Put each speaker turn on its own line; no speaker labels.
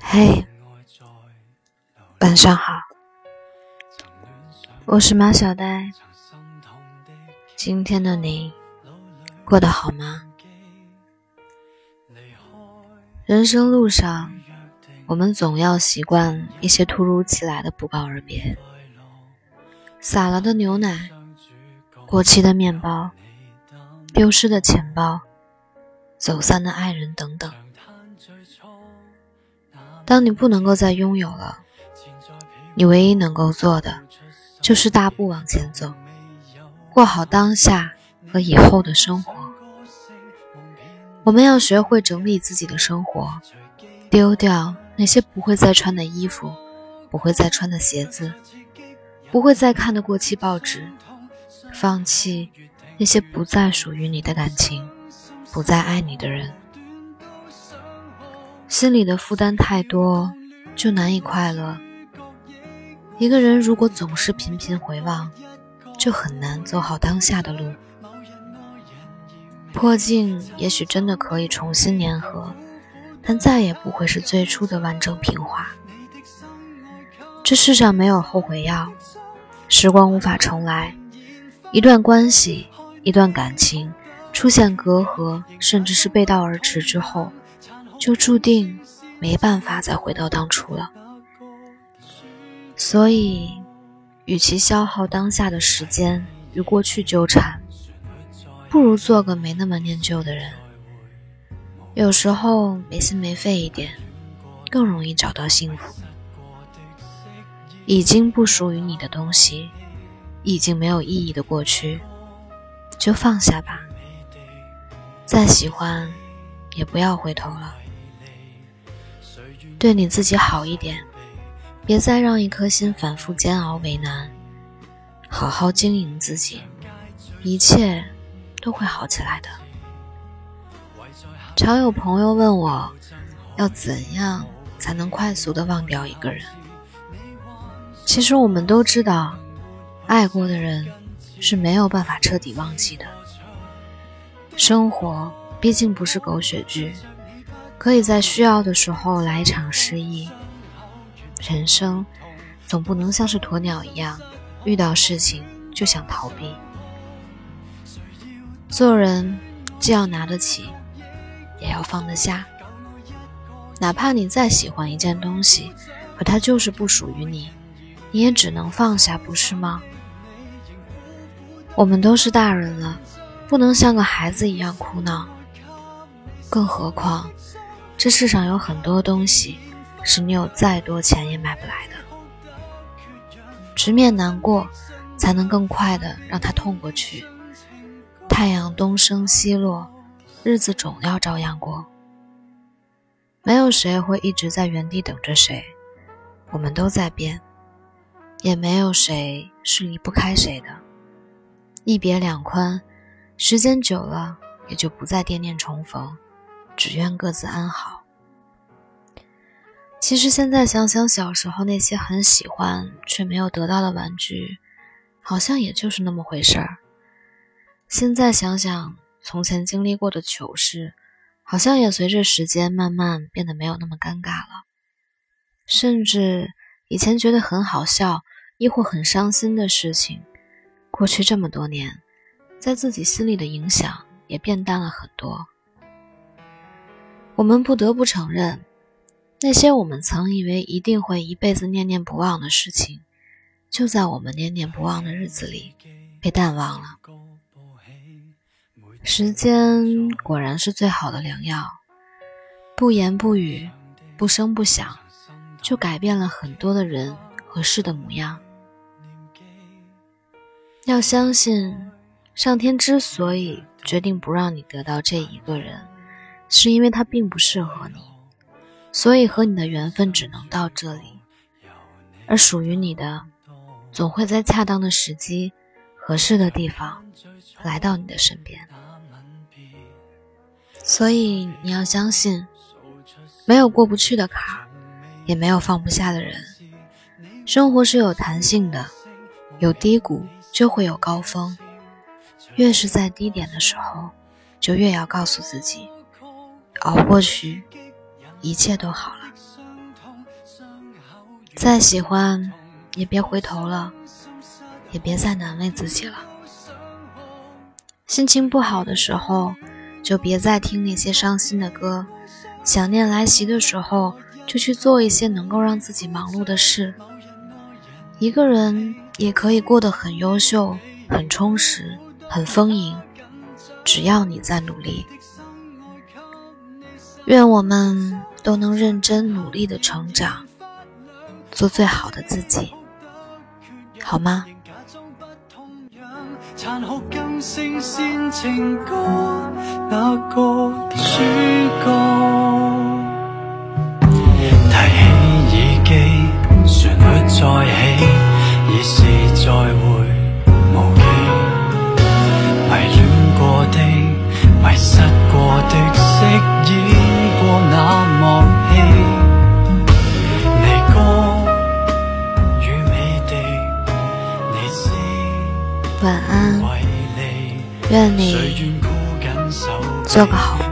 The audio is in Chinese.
嘿，晚上好，我是马小呆。今天的你过得好吗？人生路上，我们总要习惯一些突如其来的不告而别，洒了的牛奶，过期的面包，丢失的钱包，走散的爱人等等。当你不能够再拥有了，你唯一能够做的，就是大步往前走，过好当下和以后的生活。我们要学会整理自己的生活，丢掉那些不会再穿的衣服，不会再穿的鞋子，不会再看的过期报纸，放弃那些不再属于你的感情，不再爱你的人。心里的负担太多，就难以快乐。一个人如果总是频频回望，就很难走好当下的路。破镜也许真的可以重新粘合，但再也不会是最初的完整平滑。这世上没有后悔药，时光无法重来。一段关系，一段感情出现隔阂，甚至是背道而驰之后。就注定没办法再回到当初了。所以，与其消耗当下的时间与过去纠缠，不如做个没那么念旧的人。有时候没心没肺一点，更容易找到幸福。已经不属于你的东西，已经没有意义的过去，就放下吧。再喜欢，也不要回头了。对你自己好一点，别再让一颗心反复煎熬为难。好好经营自己，一切都会好起来的。常有朋友问我，要怎样才能快速的忘掉一个人？其实我们都知道，爱过的人是没有办法彻底忘记的。生活毕竟不是狗血剧。可以在需要的时候来一场失忆。人生总不能像是鸵鸟一样，遇到事情就想逃避。做人既要拿得起，也要放得下。哪怕你再喜欢一件东西，可它就是不属于你，你也只能放下，不是吗？我们都是大人了，不能像个孩子一样哭闹。更何况。这世上有很多东西，是你有再多钱也买不来的。直面难过，才能更快的让它痛过去。太阳东升西落，日子总要照样过。没有谁会一直在原地等着谁，我们都在变，也没有谁是离不开谁的。一别两宽，时间久了，也就不再惦念重逢。只愿各自安好。其实现在想想，小时候那些很喜欢却没有得到的玩具，好像也就是那么回事儿。现在想想，从前经历过的糗事，好像也随着时间慢慢变得没有那么尴尬了。甚至以前觉得很好笑，亦或很伤心的事情，过去这么多年，在自己心里的影响也变淡了很多。我们不得不承认，那些我们曾以为一定会一辈子念念不忘的事情，就在我们念念不忘的日子里被淡忘了。时间果然是最好的良药，不言不语，不声不响，就改变了很多的人和事的模样。要相信，上天之所以决定不让你得到这一个人。是因为他并不适合你，所以和你的缘分只能到这里，而属于你的，总会在恰当的时机、合适的地方来到你的身边。所以你要相信，没有过不去的坎，也没有放不下的人。生活是有弹性的，有低谷就会有高峰，越是在低点的时候。就越要告诉自己，熬过去，一切都好了。再喜欢，也别回头了，也别再难为自己了。心情不好的时候，就别再听那些伤心的歌；想念来袭的时候，就去做一些能够让自己忙碌的事。一个人也可以过得很优秀、很充实、很丰盈，只要你在努力。愿我们都能认真努力的成长，做最好的自己，好吗？做个好梦。